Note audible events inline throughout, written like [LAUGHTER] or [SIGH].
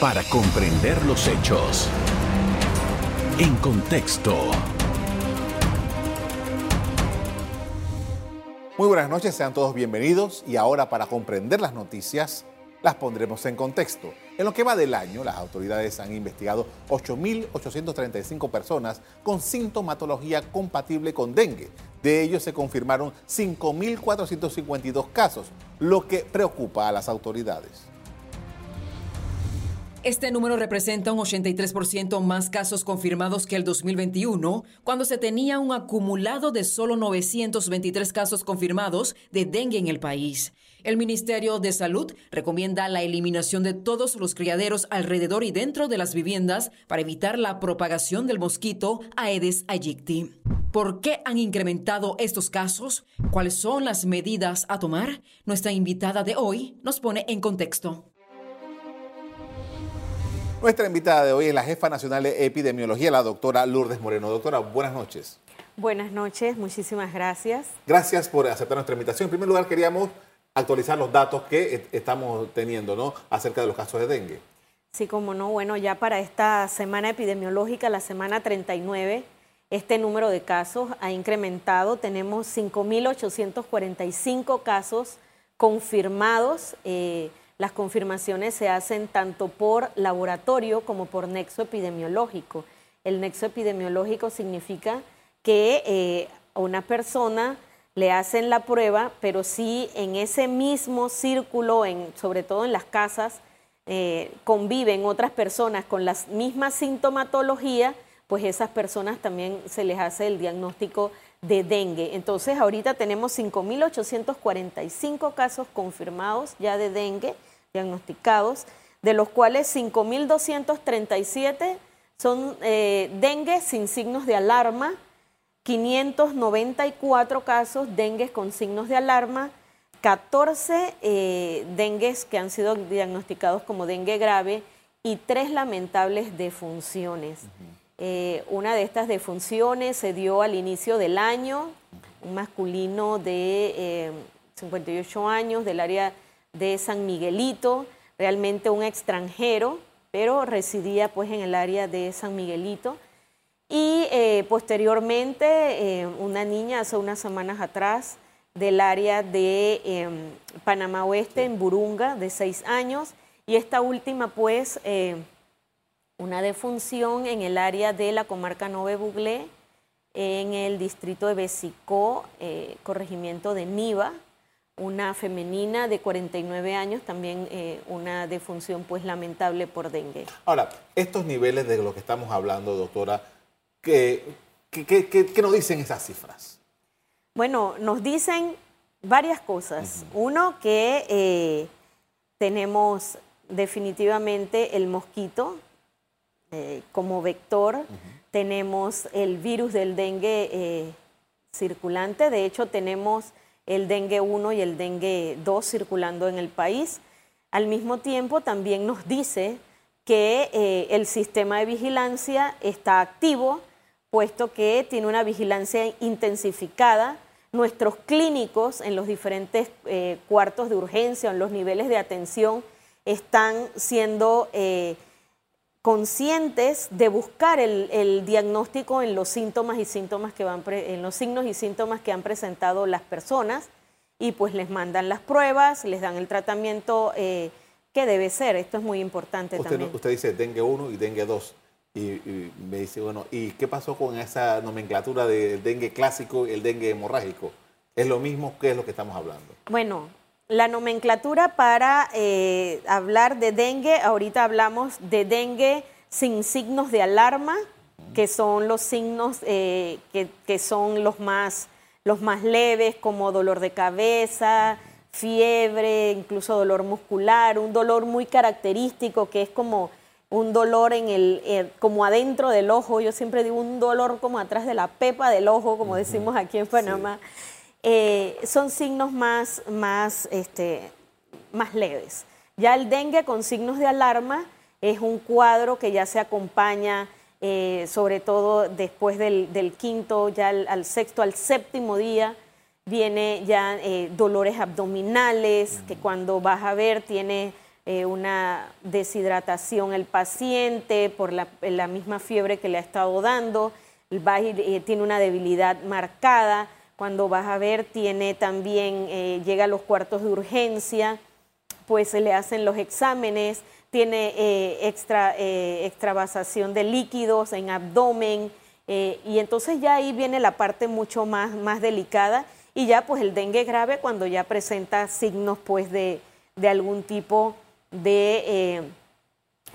para comprender los hechos. En contexto. Muy buenas noches, sean todos bienvenidos y ahora para comprender las noticias las pondremos en contexto. En lo que va del año, las autoridades han investigado 8.835 personas con sintomatología compatible con dengue. De ellos se confirmaron 5.452 casos, lo que preocupa a las autoridades. Este número representa un 83% más casos confirmados que el 2021, cuando se tenía un acumulado de solo 923 casos confirmados de dengue en el país. El Ministerio de Salud recomienda la eliminación de todos los criaderos alrededor y dentro de las viviendas para evitar la propagación del mosquito Aedes aegypti. ¿Por qué han incrementado estos casos? ¿Cuáles son las medidas a tomar? Nuestra invitada de hoy nos pone en contexto. Nuestra invitada de hoy es la jefa nacional de epidemiología, la doctora Lourdes Moreno. Doctora, buenas noches. Buenas noches, muchísimas gracias. Gracias por aceptar nuestra invitación. En primer lugar, queríamos actualizar los datos que estamos teniendo ¿no? acerca de los casos de dengue. Sí, como no, bueno, ya para esta semana epidemiológica, la semana 39, este número de casos ha incrementado. Tenemos 5.845 casos confirmados. Eh, las confirmaciones se hacen tanto por laboratorio como por nexo epidemiológico. El nexo epidemiológico significa que eh, a una persona le hacen la prueba, pero si en ese mismo círculo, en, sobre todo en las casas, eh, conviven otras personas con la misma sintomatología, pues esas personas también se les hace el diagnóstico de dengue. Entonces, ahorita tenemos 5.845 casos confirmados ya de dengue, diagnosticados, de los cuales 5.237 son eh, dengue sin signos de alarma, 594 casos dengue con signos de alarma, 14 eh, dengues que han sido diagnosticados como dengue grave y tres lamentables defunciones. Eh, una de estas defunciones se dio al inicio del año, un masculino de 58 eh, años del área de San Miguelito, realmente un extranjero, pero residía pues en el área de San Miguelito. Y eh, posteriormente una niña hace unas semanas atrás del área de em, Panamá Oeste, en Burunga, de seis años. Y esta última pues una defunción en el área de la comarca Nove Buglé, en el distrito de Besicó, eh, corregimiento de Niva, una femenina de 49 años, también eh, una defunción pues lamentable por dengue. Ahora, estos niveles de los que estamos hablando, doctora, ¿qué, nos dicen esas cifras? Bueno, nos dicen varias cosas. Uno, que eh, tenemos definitivamente el mosquito, eh, como vector. Tenemos el virus del dengue circulante, de hecho tenemos el dengue 1 y el dengue 2 circulando en el país. Al mismo tiempo también nos dice que eh, el sistema de vigilancia está activo, puesto que tiene una vigilancia intensificada. Nuestros clínicos en los diferentes cuartos de urgencia, en los niveles de atención, están siendo conscientes de buscar el, diagnóstico en los síntomas y síntomas que van en los signos y síntomas que han presentado las personas y pues les mandan las pruebas, les dan el tratamiento eh, que debe ser. Esto es muy importante usted, también. Usted dice dengue 1 y dengue 2. Y, me dice, bueno, ¿y qué pasó con esa nomenclatura del dengue clásico y el dengue hemorrágico? ¿Es lo mismo? que es lo que estamos hablando? Bueno, la nomenclatura para eh, hablar de dengue, ahorita hablamos de dengue sin signos de alarma, que son los signos eh, que, son los más, los más leves, como dolor de cabeza, fiebre, incluso dolor muscular, un dolor muy característico que es como un dolor en el, eh, como adentro del ojo, yo siempre digo un dolor como atrás de la pepa del ojo, como decimos aquí en Panamá. Eh, son signos más, más, este, más leves. Ya el dengue con signos de alarma es un cuadro que ya se acompaña, eh, sobre todo después del, quinto, ya al, sexto, al séptimo día, viene ya eh, dolores abdominales, que cuando vas a ver tiene eh, una deshidratación el paciente por la, misma fiebre que le ha estado dando, tiene una debilidad marcada, cuando vas a ver tiene también, eh, llega a los cuartos de urgencia, pues se le hacen los exámenes, tiene extra, extravasación de líquidos en abdomen, y entonces ya ahí viene la parte mucho más, más delicada y ya pues el dengue grave cuando ya presenta signos pues de, de algún tipo de eh,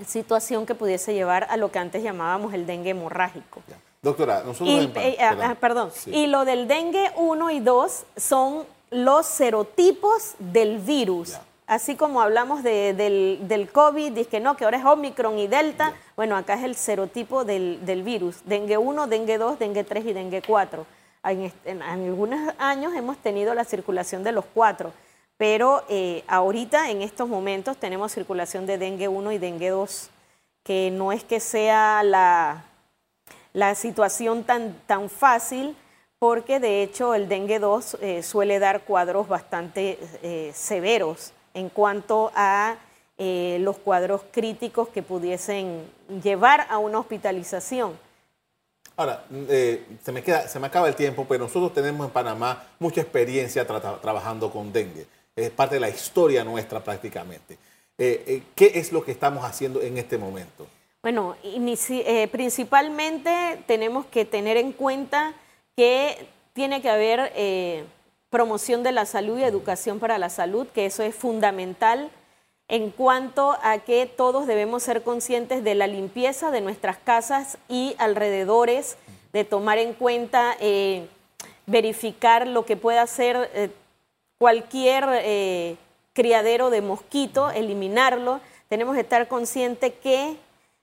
situación que pudiese llevar a lo que antes llamábamos el dengue hemorrágico. Doctora, nosotros... Y, eh, ah, perdón, y lo del dengue 1 y 2 son los serotipos del virus. Así como hablamos del, del, COVID, dice que no, que ahora es Omicron y Delta, bueno, acá es el serotipo del, del, virus. Dengue 1, dengue 2, dengue 3 y dengue 4. En, en, algunos años hemos tenido la circulación de los cuatro pero eh, ahorita en estos momentos tenemos circulación de dengue 1 y dengue 2, que no es que sea la, la situación tan, tan fácil, porque de hecho el dengue 2 eh, suele dar cuadros bastante eh, severos en cuanto a los cuadros críticos que pudiesen llevar a una hospitalización. Ahora, se, me queda, se me acaba el tiempo, pero nosotros tenemos en Panamá mucha experiencia trabajando con dengue es parte de la historia nuestra prácticamente. Eh, eh, ¿Qué es lo que estamos haciendo en este momento? Bueno, eh, principalmente tenemos que tener en cuenta que tiene que haber promoción de la salud y educación para la salud, que eso es fundamental en cuanto a que todos debemos ser conscientes de la limpieza de nuestras casas y alrededores, de tomar en cuenta, verificar lo que pueda ser cualquier eh, criadero de mosquito, eliminarlo. Tenemos que estar conscientes que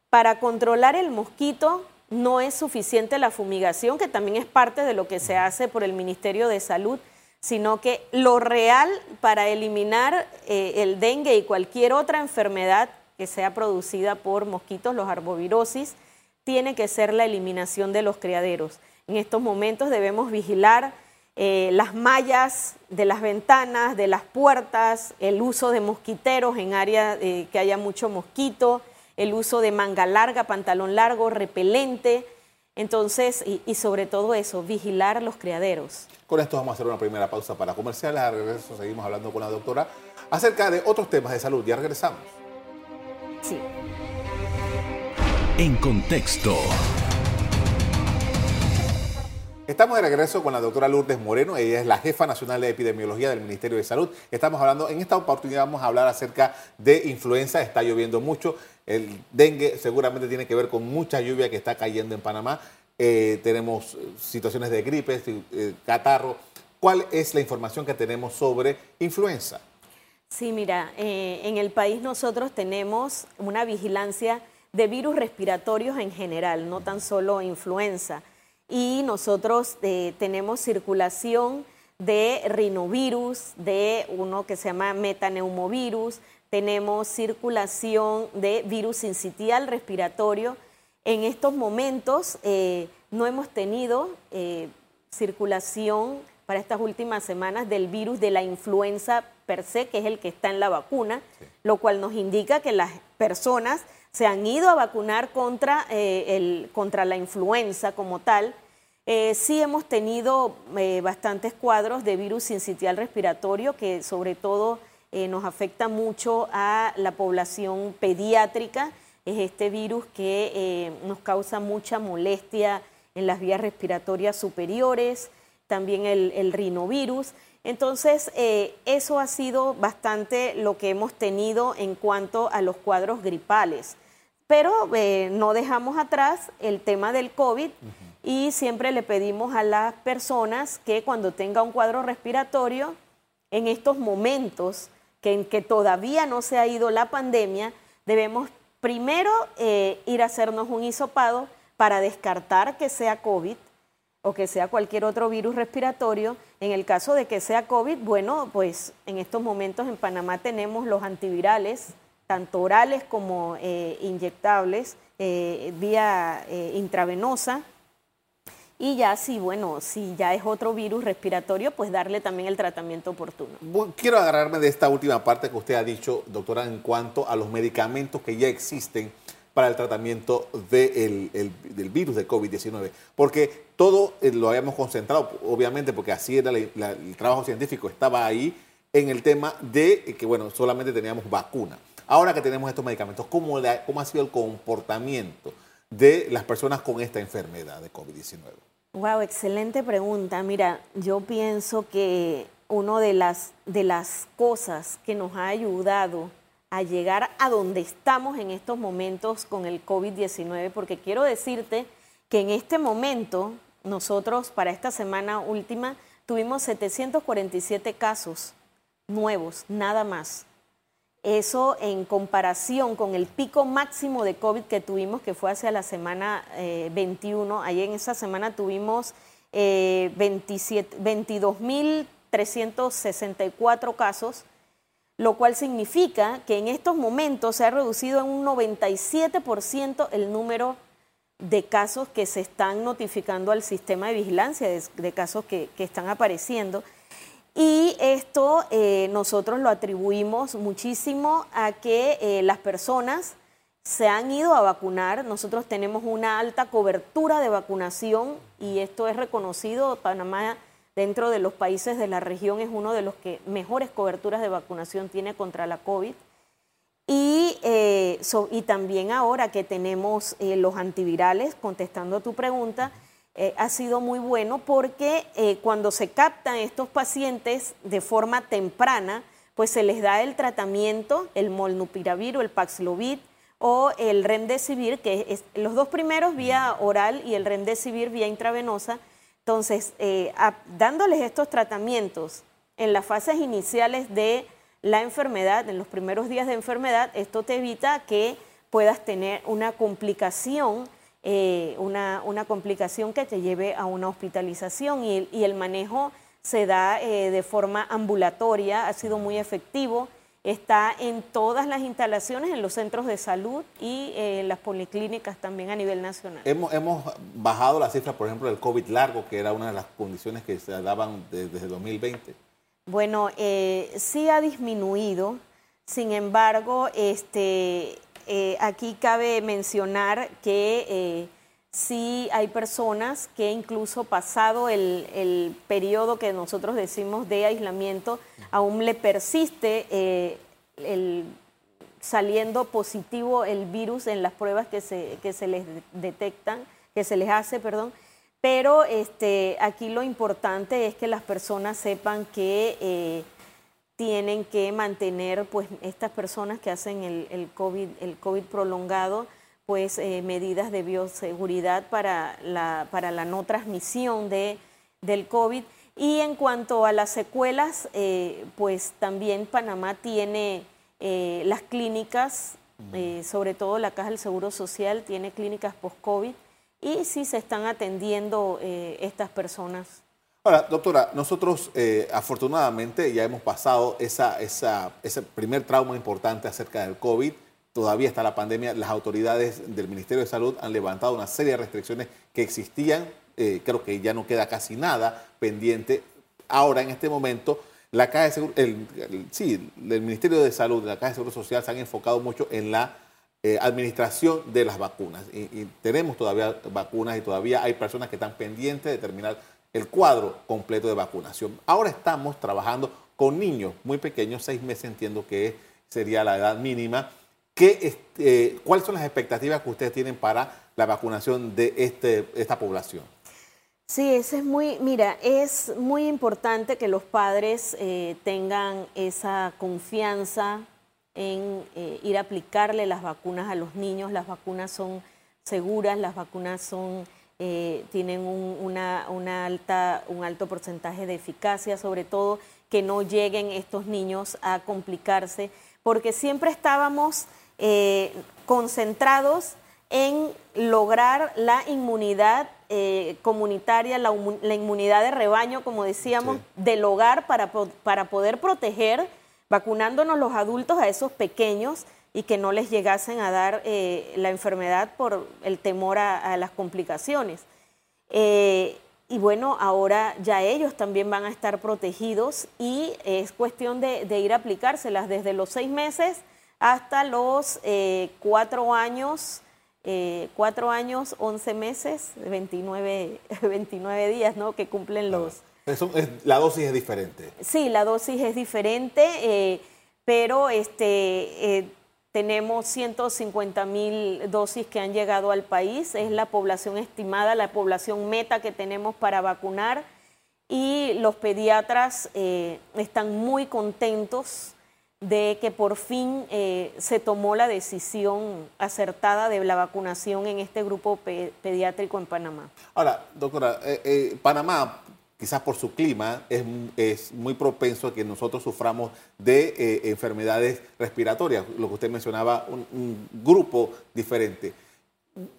para controlar el mosquito no es suficiente la fumigación, que también es parte de lo que se hace por el Ministerio de Salud, sino que lo real para eliminar eh, el dengue y cualquier otra enfermedad que sea producida por mosquitos, los arbovirosis, tiene que ser la eliminación de los criaderos. En estos momentos debemos vigilar eh, las mallas de las ventanas, de las puertas, el uso de mosquiteros en áreas eh, que haya mucho mosquito, el uso de manga larga, pantalón largo, repelente. Entonces, y, sobre todo eso, vigilar los criaderos. Con esto vamos a hacer una primera pausa para comerciales. A regreso seguimos hablando con la doctora acerca de otros temas de salud. Ya regresamos. Sí. En contexto. Estamos de regreso con la doctora Lourdes Moreno, ella es la jefa nacional de epidemiología del Ministerio de Salud. Estamos hablando, en esta oportunidad vamos a hablar acerca de influenza, está lloviendo mucho, el dengue seguramente tiene que ver con mucha lluvia que está cayendo en Panamá, eh, tenemos situaciones de gripe, eh, catarro. ¿Cuál es la información que tenemos sobre influenza? Sí, mira, eh, en el país nosotros tenemos una vigilancia de virus respiratorios en general, no tan solo influenza y nosotros eh, tenemos circulación de rinovirus, de uno que se llama metaneumovirus, tenemos circulación de virus sincitial respiratorio. En estos momentos eh, no hemos tenido eh, circulación para estas últimas semanas del virus de la influenza per se, que es el que está en la vacuna, lo cual nos indica que las personas se han ido a vacunar contra, eh, el, contra la influenza como tal. Eh, sí hemos tenido eh, bastantes cuadros de virus sincitial respiratorio que sobre todo nos afecta mucho a la población pediátrica. Es este virus que nos causa mucha molestia en las vías respiratorias superiores, también el, el rinovirus. Entonces, eso ha sido bastante lo que hemos tenido en cuanto a los cuadros gripales. Pero eh, no dejamos atrás el tema del COVID y siempre le pedimos a las personas que cuando tenga un cuadro respiratorio, en estos momentos que en que todavía no se ha ido la pandemia, debemos primero eh, ir a hacernos un hisopado para descartar que sea COVID o que sea cualquier otro virus respiratorio. En el caso de que sea COVID, bueno, pues en estos momentos en Panamá tenemos los antivirales tanto orales como eh, inyectables, eh, vía eh, intravenosa. y ya si, bueno, si ya es otro virus respiratorio, pues darle también el tratamiento oportuno. quiero agarrarme de esta última parte que usted ha dicho, doctora, en cuanto a los medicamentos que ya existen para el tratamiento del virus de COVID-19, porque todo eh, lo habíamos concentrado, obviamente, porque así era el trabajo científico, estaba ahí en el tema de que, bueno, solamente teníamos vacuna. Ahora que tenemos estos medicamentos, ¿cómo, cómo ha sido el comportamiento de las personas con esta enfermedad de COVID-19? Wow, excelente pregunta. Mira, yo pienso que una de las, de las cosas que nos ha ayudado a llegar a donde estamos en estos momentos con el COVID-19, porque quiero decirte que en este momento nosotros para esta semana última tuvimos 747 casos nuevos, nada más. Eso en comparación con el pico máximo de COVID que tuvimos, que fue hacia la semana 21. Ahí en esa semana tuvimos eh, 22.364 casos, lo cual significa que en estos momentos se ha reducido en un 97% el número de casos que se están notificando al sistema de vigilancia, de, casos que están apareciendo. Y esto eh, nosotros lo atribuimos muchísimo a que eh, las personas se han ido a vacunar. Nosotros tenemos una alta cobertura de vacunación y esto es reconocido. Panamá, dentro de los países de la región, es uno de los que mejores coberturas de vacunación tiene contra la COVID. Y, eh, y también ahora que tenemos los antivirales, contestando a tu pregunta, eh, ha sido muy bueno porque eh, cuando se captan estos pacientes de forma temprana, pues se les da el tratamiento, el molnupiravir o el Paxlovid o el remdesivir, que es los dos primeros vía oral y el remdesivir vía intravenosa. Entonces, eh, dándoles estos tratamientos en las fases iniciales de la enfermedad, en los primeros días de enfermedad, esto te evita que puedas tener una complicación eh, una, una, complicación que te lleve a una hospitalización y, el manejo se da eh, de forma ambulatoria, ha sido muy efectivo, está en todas las instalaciones, en los centros de salud y en eh, las policlínicas también a nivel nacional. Hemos, hemos bajado la cifra, por ejemplo, del COVID largo, que era una de las condiciones que se daban desde 2020. Bueno, sí ha disminuido, sin embargo, este, eh, aquí cabe mencionar que eh, sí hay personas que incluso pasado el, periodo que nosotros decimos de aislamiento, aún le persiste eh, el, saliendo positivo el virus en las pruebas que se, que se les detectan, que se les hace, perdón. Pero este, aquí lo importante es que las personas sepan que tienen que mantener, pues, estas personas que hacen el, COVID, el COVID prolongado, pues, eh, medidas de bioseguridad para la, para la no transmisión de, del COVID. Y en cuanto a las secuelas, eh, pues también Panamá tiene eh, las clínicas, sobre todo la Caja del Seguro Social tiene clínicas post-COVID y sí se están atendiendo estas personas. Ahora, doctora, nosotros afortunadamente ya hemos pasado esa, ese primer trauma importante acerca del COVID. Todavía está la pandemia. Las autoridades del Ministerio de Salud han levantado una serie de restricciones que existían. Eh, creo que ya no queda casi nada pendiente. Ahora, en este momento, la Caja de Seguro, el, sí, Ministerio de Salud, la Caja de Seguro Social se han enfocado mucho en la eh, administración de las vacunas. Y, y, tenemos todavía vacunas y todavía hay personas que están pendientes de terminar el cuadro completo de vacunación. Ahora estamos trabajando con niños muy pequeños, seis meses entiendo que sería la edad mínima. ¿Qué, eh, ¿Cuáles son las expectativas que ustedes tienen para la vacunación de este, esta población? Sí, eso es muy, mira, es muy importante que los padres eh, tengan esa confianza en eh, ir a aplicarle las vacunas a los niños. Las vacunas son seguras, las vacunas son eh, tienen un, una, alta, un alto porcentaje de eficacia, sobre todo que no lleguen estos niños a complicarse, porque siempre estábamos eh, concentrados en lograr la inmunidad eh, comunitaria, la, inmunidad de rebaño, como decíamos, del hogar para, para poder proteger, vacunándonos los adultos a esos pequeños y que no les llegasen a dar eh, la enfermedad por el temor a, las complicaciones. Eh, y bueno, ahora ya ellos también van a estar protegidos y es cuestión de, ir a aplicárselas desde los seis meses hasta los eh, cuatro años, eh, cuatro años, once meses, 29, 29 [LAUGHS] días, ¿no? Que cumplen los... la dosis es diferente. Sí, la dosis es diferente, eh, pero este, tenemos 150 mil dosis que han llegado al país, es la población estimada, la población meta que tenemos para vacunar y los pediatras eh, están muy contentos de que por fin eh, se tomó la decisión acertada de la vacunación en este grupo pediátrico en Panamá. Ahora, doctora, eh, Panamá quizás por su clima, es, muy propenso a que nosotros suframos de eh, enfermedades respiratorias, lo que usted mencionaba, un, grupo diferente.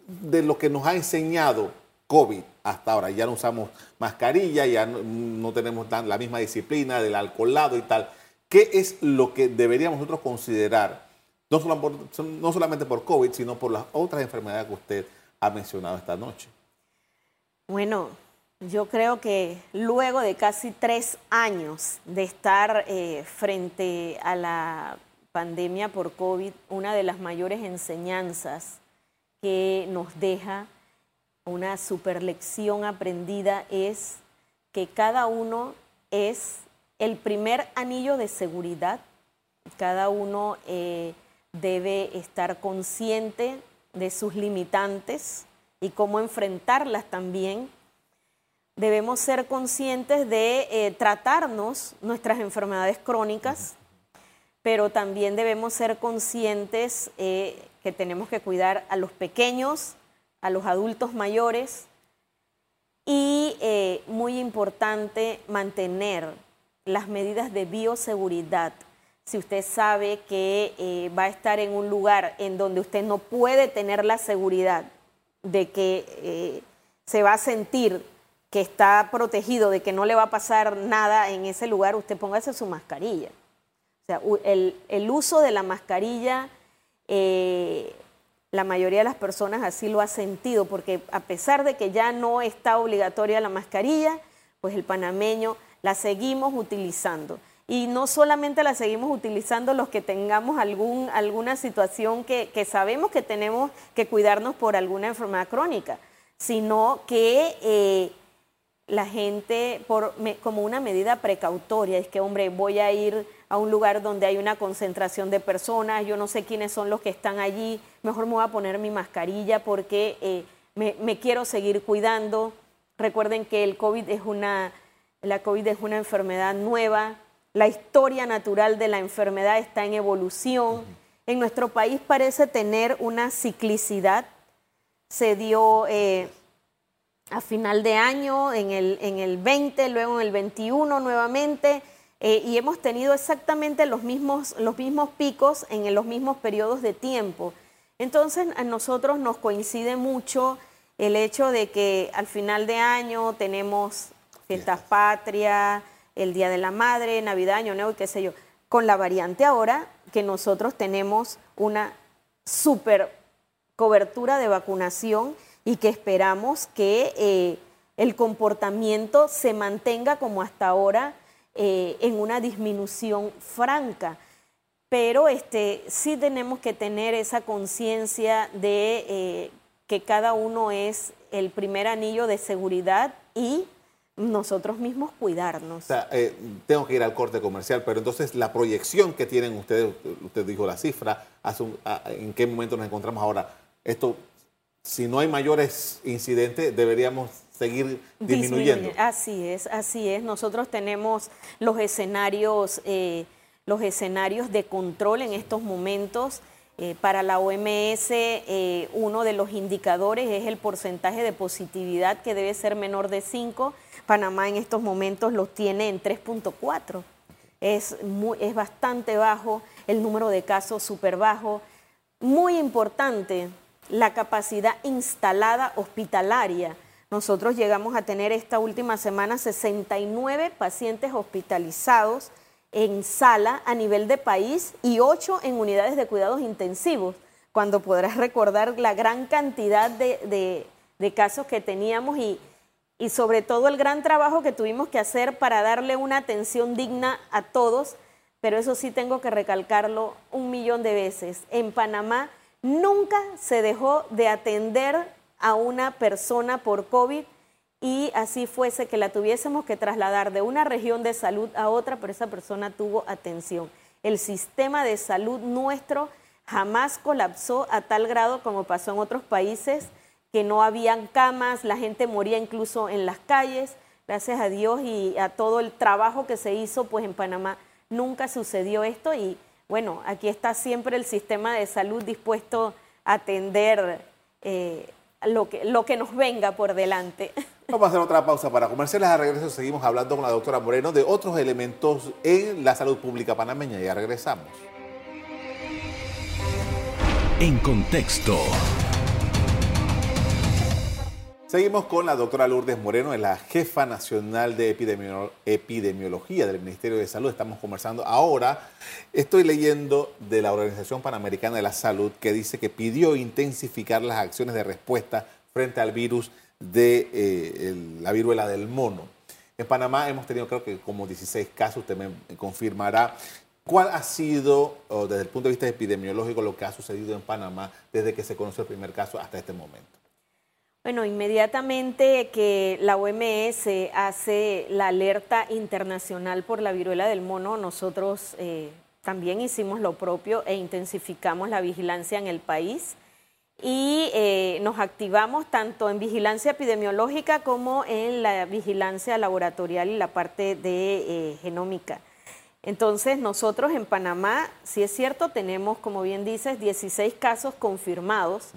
De lo que nos ha enseñado COVID hasta ahora, ya no usamos mascarilla, ya no, tenemos la misma disciplina del alcoholado y tal. ¿Qué es lo que deberíamos nosotros considerar, no, no solamente por COVID, sino por las otras enfermedades que usted ha mencionado esta noche? Bueno, yo creo que luego de casi tres años de estar eh, frente a la pandemia por COVID, una de las mayores enseñanzas que nos deja una super lección aprendida es que cada uno es el primer anillo de seguridad, cada uno eh, debe estar consciente de sus limitantes y cómo enfrentarlas también. Debemos ser conscientes de eh, tratarnos nuestras enfermedades crónicas, pero también debemos ser conscientes eh, que tenemos que cuidar a los pequeños, a los adultos mayores y muy importante mantener las medidas de bioseguridad. Si usted sabe que va a estar en un lugar en donde usted no puede tener la seguridad de que se va a sentir que está protegido, de que no le va a pasar nada en ese lugar, usted póngase su mascarilla. O sea, el, uso de la mascarilla, eh, la mayoría de las personas así lo ha sentido, porque a pesar de que ya no está obligatoria la mascarilla, pues el panameño la seguimos utilizando. Y no solamente la seguimos utilizando los que tengamos algún, alguna situación que, sabemos que tenemos que cuidarnos por alguna enfermedad crónica, sino que eh, la gente por, como una medida precautoria, es que, hombre, voy a ir a un lugar donde hay una concentración de personas, yo no sé quiénes son los que están allí, mejor me voy a poner mi mascarilla porque eh, me, quiero seguir cuidando. Recuerden que el COVID es una, la COVID es una enfermedad nueva, la historia natural de la enfermedad está en evolución. En nuestro país parece tener una ciclicidad. Se dio eh, a final de año, en el, en el 20, luego en el 21 nuevamente, eh, y hemos tenido exactamente los mismos, los mismos picos en los mismos periodos de tiempo. Entonces a nosotros nos coincide mucho el hecho de que al final de año tenemos fiestas patrias, el Día de la Madre, Navidad, Año Nuevo y qué sé yo. Con la variante ahora que nosotros tenemos una super cobertura de vacunación y que esperamos que eh, el comportamiento se mantenga como hasta ahora eh, en una disminución franca. Pero este, sí tenemos que tener esa conciencia de eh, que cada uno es el primer anillo de seguridad y nosotros mismos cuidarnos. O sea, tengo que ir al corte comercial, pero entonces la proyección que tienen ustedes, usted dijo la cifra, ¿en qué momento nos encontramos ahora? Esto si no hay mayores incidentes, deberíamos seguir disminuyendo. Así es, así es. Nosotros tenemos los escenarios, eh, los escenarios de control en estos momentos. Eh, para la OMS, eh, uno de los indicadores es el porcentaje de positividad que debe ser menor de 5. Panamá en estos momentos los tiene en 3.4. Es, es bastante bajo, el número de casos súper bajo. Muy importante, la capacidad instalada hospitalaria. Nosotros llegamos a tener esta última semana 69 pacientes hospitalizados en sala a nivel de país y 8 en unidades de cuidados intensivos, cuando podrás recordar la gran cantidad de, casos que teníamos y, y sobre todo el gran trabajo que tuvimos que hacer para darle una atención digna a todos, pero eso sí tengo que recalcarlo un millón de veces. En Panamá nunca se dejó de atender a una persona por COVID y así fuese que la tuviésemos que trasladar de una región de salud a otra, pero esa persona tuvo atención. El sistema de salud nuestro jamás colapsó a tal grado como pasó en otros países que no habían camas, la gente moría incluso en las calles. Gracias a Dios y a todo el trabajo que se hizo, pues en Panamá nunca sucedió esto y bueno, aquí está siempre el sistema de salud dispuesto a atender eh, lo, que, lo que nos venga por delante. [LAUGHS] Vamos a hacer otra pausa para comerciales. A regreso seguimos hablando con la doctora Moreno de otros elementos en la salud pública panameña. Ya regresamos. En contexto. Seguimos con la doctora Lourdes Moreno, es la jefa nacional de epidemiología del Ministerio de Salud. Estamos conversando ahora. Estoy leyendo de la Organización Panamericana de la Salud que dice que pidió intensificar las acciones de respuesta frente al virus de eh, la viruela del mono. En Panamá hemos tenido creo que como 16 casos, usted me confirmará. ¿Cuál ha sido, desde el punto de vista epidemiológico, lo que ha sucedido en Panamá desde que se conoció el primer caso hasta este momento? Bueno, inmediatamente que la OMS hace la alerta internacional por la viruela del mono, nosotros eh, también hicimos lo propio e intensificamos la vigilancia en el país y eh, nos activamos tanto en vigilancia epidemiológica como en la vigilancia laboratorial y la parte de eh, genómica. Entonces, nosotros en Panamá, si es cierto, tenemos, como bien dices, 16 casos confirmados.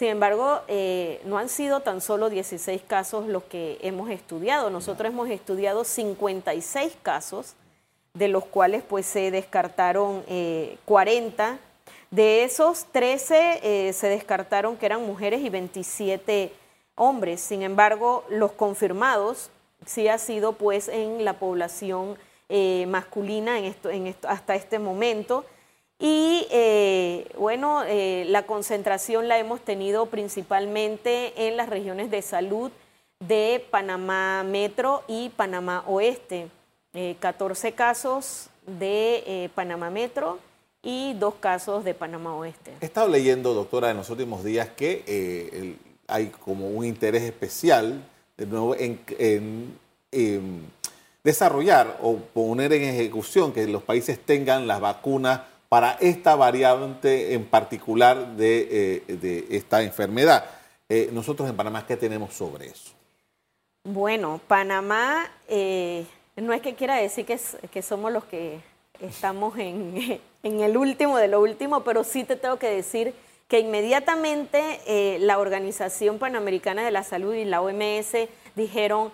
Sin embargo, eh, no han sido tan solo 16 casos los que hemos estudiado. Nosotros hemos estudiado 56 casos, de los cuales pues se descartaron 40. Eh, de esos, 13 eh, se descartaron que eran mujeres y 27 hombres. Sin embargo, los confirmados sí ha sido pues en la población masculina en esto, en esto, hasta este momento. Y eh, bueno, eh, la concentración la hemos tenido principalmente en las regiones de salud de Panamá Metro y Panamá Oeste. 14 eh, casos de Panamá Metro y dos casos de Panamá Oeste. He estado leyendo, doctora, en los últimos días que hay como un interés especial de nuevo en desarrollar o poner en ejecución que los países tengan las vacunas para esta variante en particular de, eh, esta enfermedad. Eh, nosotros en Panamá, ¿qué tenemos sobre eso? Bueno, Panamá eh, no es que quiera decir que, somos los que estamos [LAUGHS] en, el último de lo último, pero sí te tengo que decir que inmediatamente la Organización Panamericana de la Salud y la OMS dijeron,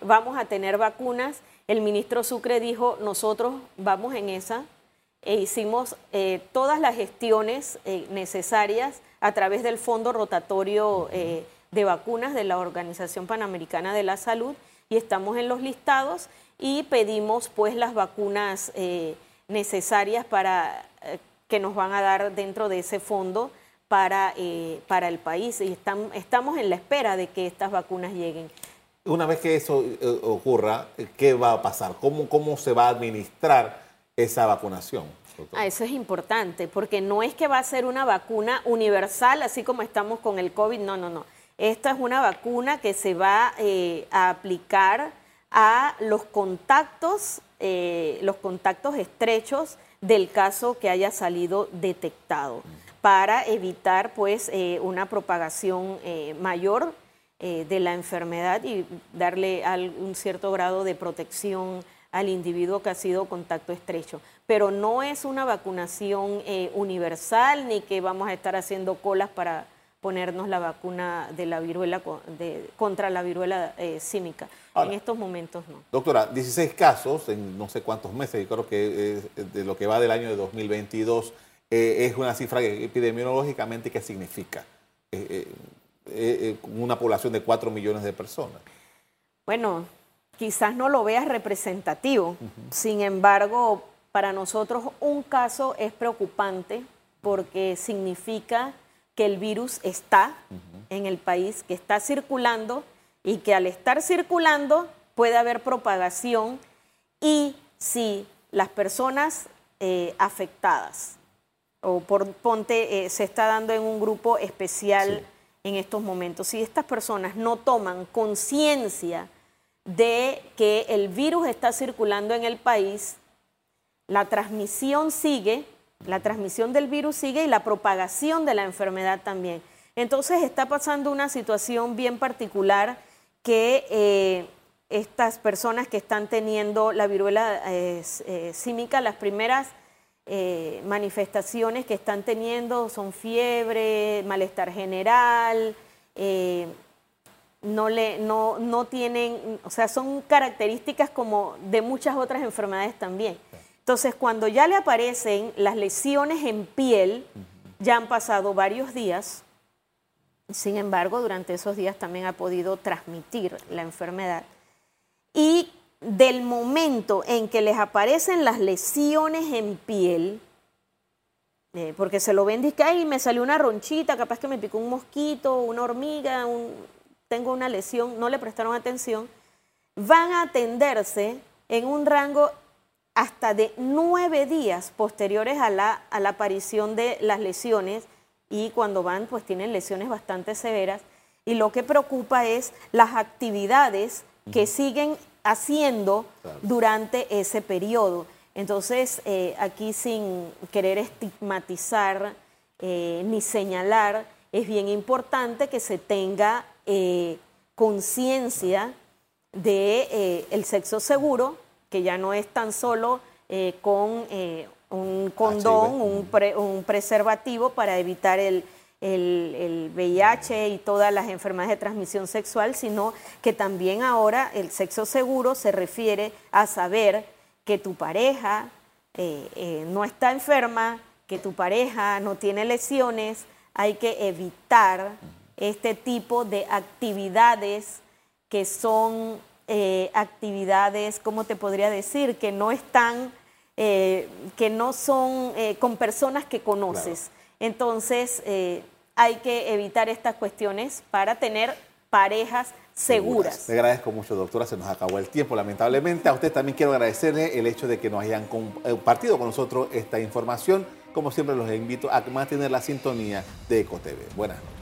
vamos a tener vacunas. El ministro Sucre dijo, nosotros vamos en esa, e hicimos eh, todas las gestiones eh, necesarias a través del Fondo Rotatorio eh, de Vacunas de la Organización Panamericana de la Salud y estamos en los listados y pedimos pues las vacunas necesarias para que nos van a dar dentro de ese fondo para, para el país y estamos en la espera de que estas vacunas lleguen. Una vez que eso ocurra, ¿qué va a pasar? ¿Cómo, cómo se va a administrar esa vacunación. Ah, eso es importante, porque no es que va a ser una vacuna universal, así como estamos con el COVID, no, no, no. Esta es una vacuna que se va eh, a aplicar a los contactos, eh, los contactos estrechos del caso que haya salido detectado, para evitar pues eh, una propagación mayor de la enfermedad y darle un cierto grado de protección al individuo que ha sido contacto estrecho. Pero no es una vacunación eh, universal ni que vamos a estar haciendo colas para ponernos la vacuna de la viruela contra la viruela eh, símica. en estos momentos no. Doctora, 16 casos en no sé cuántos meses, y creo que de lo que va del año de 2022 eh, es una cifra epidemiológicamente que significa una población de 4 millones de personas. Bueno, quizás no lo veas representativo. Sin embargo, para nosotros un caso es preocupante porque significa que el virus está en el país, que está circulando y que al estar circulando puede haber propagación y si las personas eh, afectadas o por ponte eh, se está dando en un grupo especial en estos momentos, si estas personas no toman conciencia de que el virus está circulando en el país, la transmisión sigue, la transmisión del virus sigue y la propagación de la enfermedad también. Entonces está pasando una situación bien particular que eh, estas personas que están teniendo la viruela eh, eh, las primeras manifestaciones que están teniendo son fiebre, malestar general, no, le, no, no tienen, o sea, son características como de muchas otras enfermedades también. Entonces, cuando ya le aparecen las lesiones en piel, ya han pasado varios días, sin embargo, durante esos días también ha podido transmitir la enfermedad. Y del momento en que les aparecen las lesiones en piel, eh, porque se lo ven, dice, ay, me salió una ronchita, capaz que me picó un mosquito, una hormiga, tengo una lesión, no le prestaron atención, van a atenderse en un rango hasta de nueve días posteriores a la, a la aparición de las lesiones y cuando van pues tienen lesiones bastante severas. Y lo que preocupa es las actividades que siguen haciendo durante ese periodo. Entonces, eh, aquí sin querer estigmatizar eh, ni señalar, es bien importante que se tenga eh, conciencia de el sexo seguro, que ya no es tan solo con un condón, un, preservativo para evitar el, el, VIH y todas las enfermedades de transmisión sexual, sino que también ahora el sexo seguro se refiere a saber que tu pareja eh, eh, no está enferma, que tu pareja no tiene lesiones, hay que evitar este tipo de actividades que son eh, actividades, ¿cómo te podría decir?, que no están eh, que no son eh, con personas que conoces. Entonces, hay que evitar estas cuestiones para tener parejas seguras. Le agradezco mucho, doctora. Se nos acabó el tiempo, lamentablemente. A usted también quiero agradecerle el hecho de que nos hayan compartido con nosotros esta información. Como siempre, los invito a mantener la sintonía de EcoTV. Buenas noches.